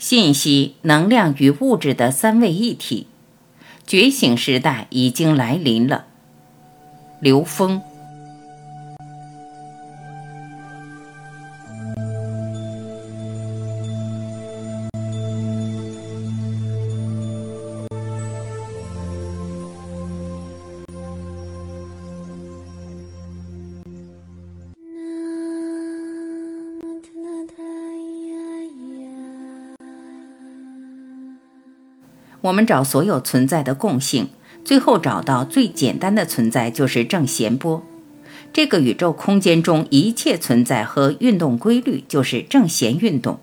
信息、能量与物质的三位一体，觉醒时代已经来临了。刘峰。我们找所有存在的共性，最后找到最简单的存在就是正弦波。这个宇宙空间中一切存在和运动规律就是正弦运动。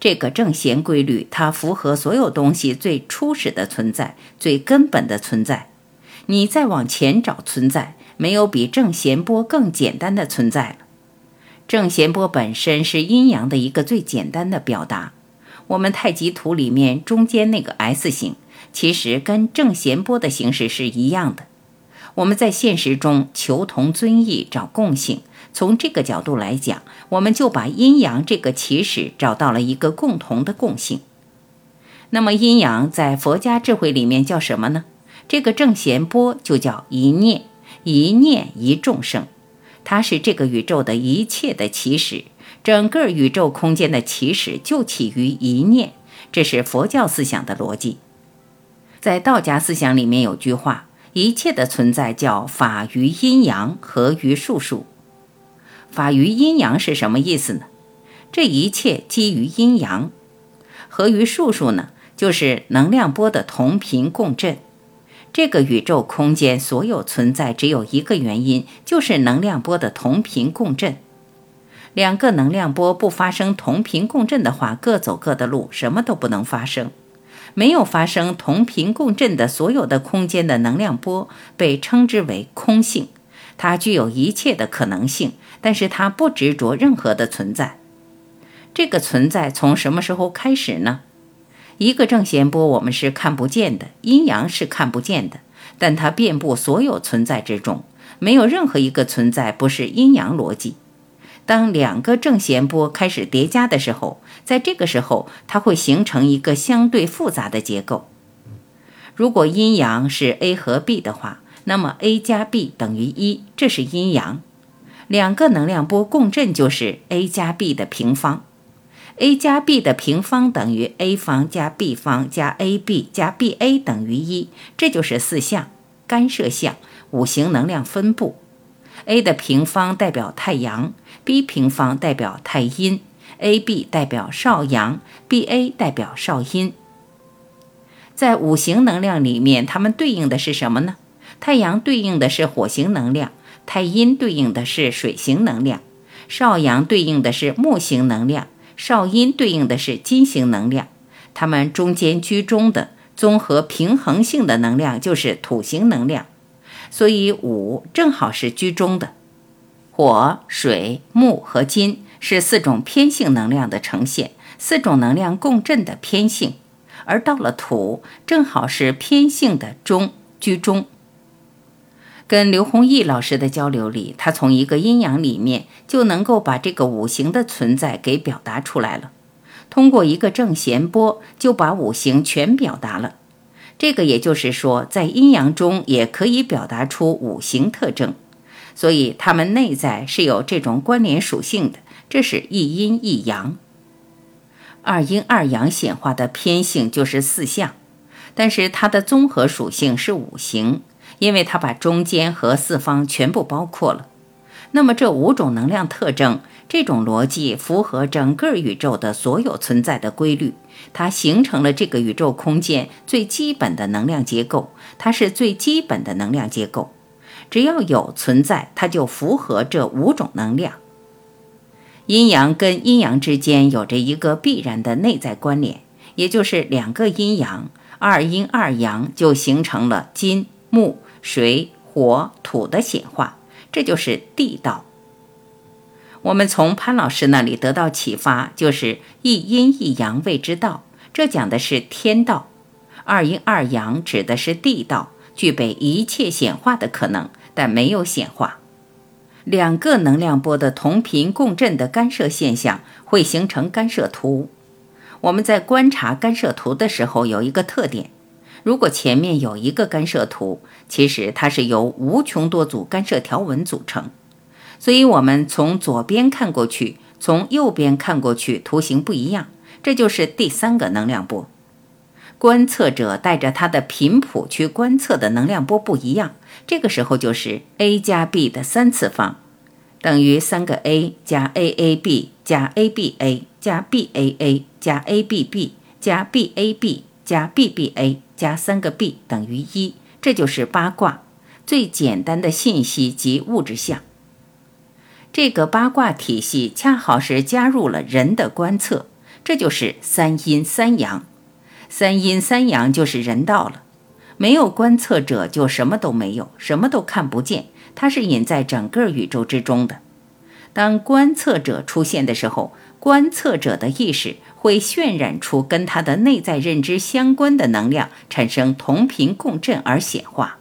这个正弦规律，它符合所有东西最初始的存在、最根本的存在。你再往前找存在，没有比正弦波更简单的存在了。正弦波本身是阴阳的一个最简单的表达。我们太极图里面中间那个 S 形，其实跟正弦波的形式是一样的。我们在现实中求同尊异，找共性。从这个角度来讲，我们就把阴阳这个起始找到了一个共同的共性。那么阴阳在佛家智慧里面叫什么呢？这个正弦波就叫一念，一念一众生，它是这个宇宙的一切的起始。整个宇宙空间的起始就起于一念，这是佛教思想的逻辑。在道家思想里面有句话：一切的存在叫法于阴阳，合于术数。法于阴阳是什么意思呢？这一切基于阴阳，合于术数呢，就是能量波的同频共振。这个宇宙空间所有存在只有一个原因，就是能量波的同频共振。两个能量波不发生同频共振的话，各走各的路，什么都不能发生。没有发生同频共振的所有的空间的能量波被称之为空性，它具有一切的可能性，但是它不执着任何的存在。这个存在从什么时候开始呢？一个正弦波我们是看不见的，阴阳是看不见的，但它遍布所有存在之中，没有任何一个存在不是阴阳逻辑。当两个正弦波开始叠加的时候，在这个时候，它会形成一个相对复杂的结构。如果阴阳是 a 和 b 的话，那么 a 加 b 等于一，这是阴阳。两个能量波共振就是 a 加 b 的平方，a 加 b 的平方等于 a 方加 b 方加 ab 加 ba 等于一，这就是四象干涉项五行能量分布。A 的平方代表太阳。B 平方代表太阴，AB 代表少阳，BA 代表少阴。在五行能量里面，它们对应的是什么呢？太阳对应的是火星能量，太阴对应的是水行能量，少阳对应的是木星能量，少阴对应的是金星能量。它们中间居中的综合平衡性的能量就是土星能量，所以五正好是居中的。火、水、木和金是四种偏性能量的呈现，四种能量共振的偏性，而到了土，正好是偏性的中居中。跟刘弘毅老师的交流里，他从一个阴阳里面就能够把这个五行的存在给表达出来了，通过一个正弦波就把五行全表达了。这个也就是说，在阴阳中也可以表达出五行特征。所以，它们内在是有这种关联属性的，这是一阴一阳。二阴二阳显化的偏性就是四象，但是它的综合属性是五行，因为它把中间和四方全部包括了。那么这五种能量特征，这种逻辑符合整个宇宙的所有存在的规律，它形成了这个宇宙空间最基本的能量结构，它是最基本的能量结构。只要有存在，它就符合这五种能量。阴阳跟阴阳之间有着一个必然的内在关联，也就是两个阴阳，二阴二阳就形成了金、木、水、火、土的显化，这就是地道。我们从潘老师那里得到启发，就是一阴一阳谓之道，这讲的是天道；二阴二阳指的是地道，具备一切显化的可能。但没有显化，两个能量波的同频共振的干涉现象会形成干涉图。我们在观察干涉图的时候有一个特点：如果前面有一个干涉图，其实它是由无穷多组干涉条纹组成。所以，我们从左边看过去，从右边看过去，图形不一样，这就是第三个能量波。观测者带着他的频谱去观测的能量波不一样，这个时候就是 a 加 b 的三次方，等于三个 a 加 a a b 加 a b a 加 b a a 加 a b b 加 b a b 加 b b a 加三个 b 等于一，这就是八卦最简单的信息及物质象。这个八卦体系恰好是加入了人的观测，这就是三阴三阳。三阴三阳就是人道了，没有观测者就什么都没有，什么都看不见。它是隐在整个宇宙之中的。当观测者出现的时候，观测者的意识会渲染出跟他的内在认知相关的能量，产生同频共振而显化。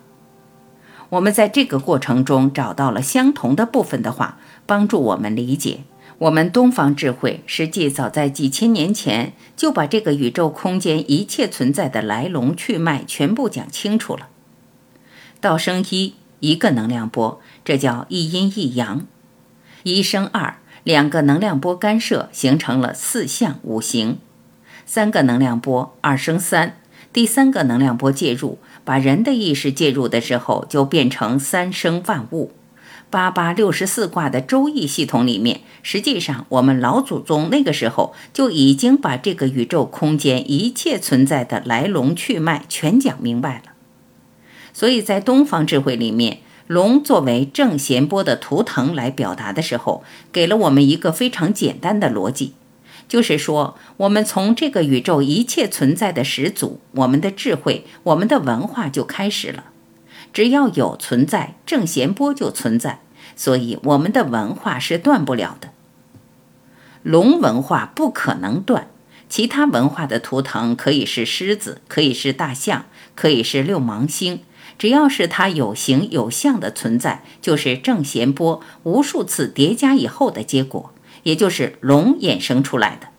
我们在这个过程中找到了相同的部分的话，帮助我们理解。我们东方智慧实际早在几千年前就把这个宇宙空间一切存在的来龙去脉全部讲清楚了。道生一，一个能量波，这叫一阴一阳；一生二，两个能量波干涉形成了四象五行；三个能量波，二生三，第三个能量波介入，把人的意识介入的时候，就变成三生万物。八八六十四卦的周易系统里面，实际上我们老祖宗那个时候就已经把这个宇宙空间一切存在的来龙去脉全讲明白了。所以在东方智慧里面，龙作为正弦波的图腾来表达的时候，给了我们一个非常简单的逻辑，就是说，我们从这个宇宙一切存在的始祖，我们的智慧，我们的文化就开始了。只要有存在，正弦波就存在，所以我们的文化是断不了的。龙文化不可能断，其他文化的图腾可以是狮子，可以是大象，可以是六芒星，只要是它有形有相的存在，就是正弦波无数次叠加以后的结果，也就是龙衍生出来的。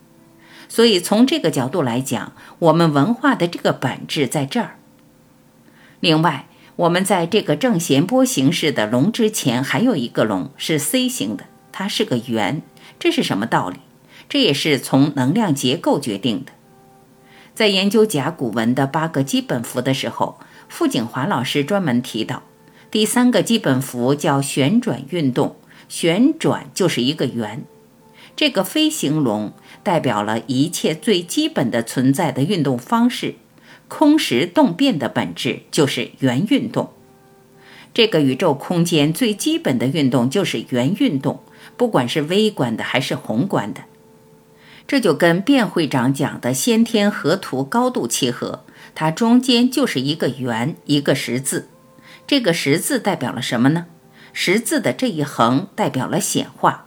所以从这个角度来讲，我们文化的这个本质在这儿。另外。我们在这个正弦波形式的龙之前，还有一个龙是 C 型的，它是个圆。这是什么道理？这也是从能量结构决定的。在研究甲骨文的八个基本符的时候，傅景华老师专门提到，第三个基本符叫旋转运动，旋转就是一个圆。这个飞行龙代表了一切最基本的存在的运动方式。空实动变的本质就是圆运动，这个宇宙空间最基本的运动就是圆运动，不管是微观的还是宏观的，这就跟卞会长讲的先天河图高度契合。它中间就是一个圆，一个十字。这个十字代表了什么呢？十字的这一横代表了显化，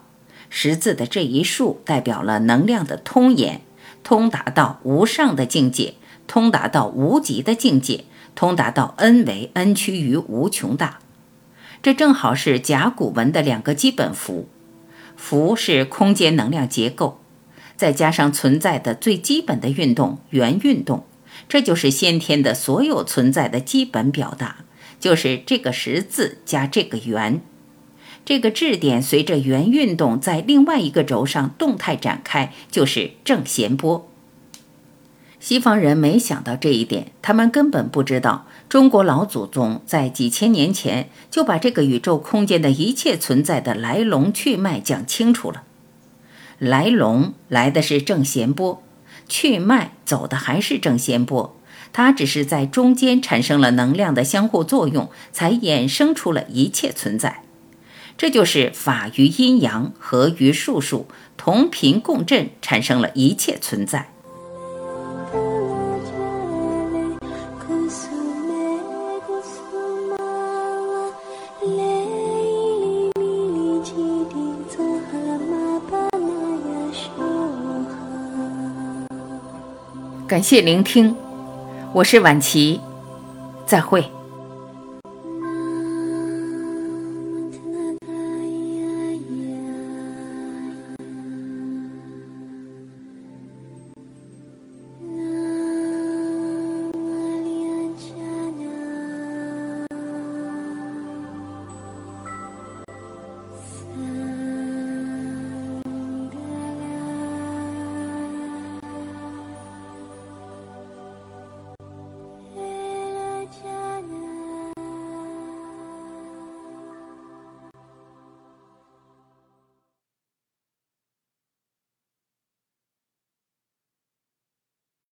十字的这一竖代表了能量的通延，通达到无上的境界。通达到无极的境界，通达到 n 为 n 趋于无穷大，这正好是甲骨文的两个基本符。符是空间能量结构，再加上存在的最基本的运动圆运动，这就是先天的所有存在的基本表达，就是这个十字加这个圆，这个质点随着圆运动在另外一个轴上动态展开，就是正弦波。西方人没想到这一点，他们根本不知道中国老祖宗在几千年前就把这个宇宙空间的一切存在的来龙去脉讲清楚了。来龙来的是正弦波，去脉走的还是正弦波，它只是在中间产生了能量的相互作用，才衍生出了一切存在。这就是法于阴阳，和于术数，同频共振，产生了一切存在。感谢聆听，我是晚琪，再会。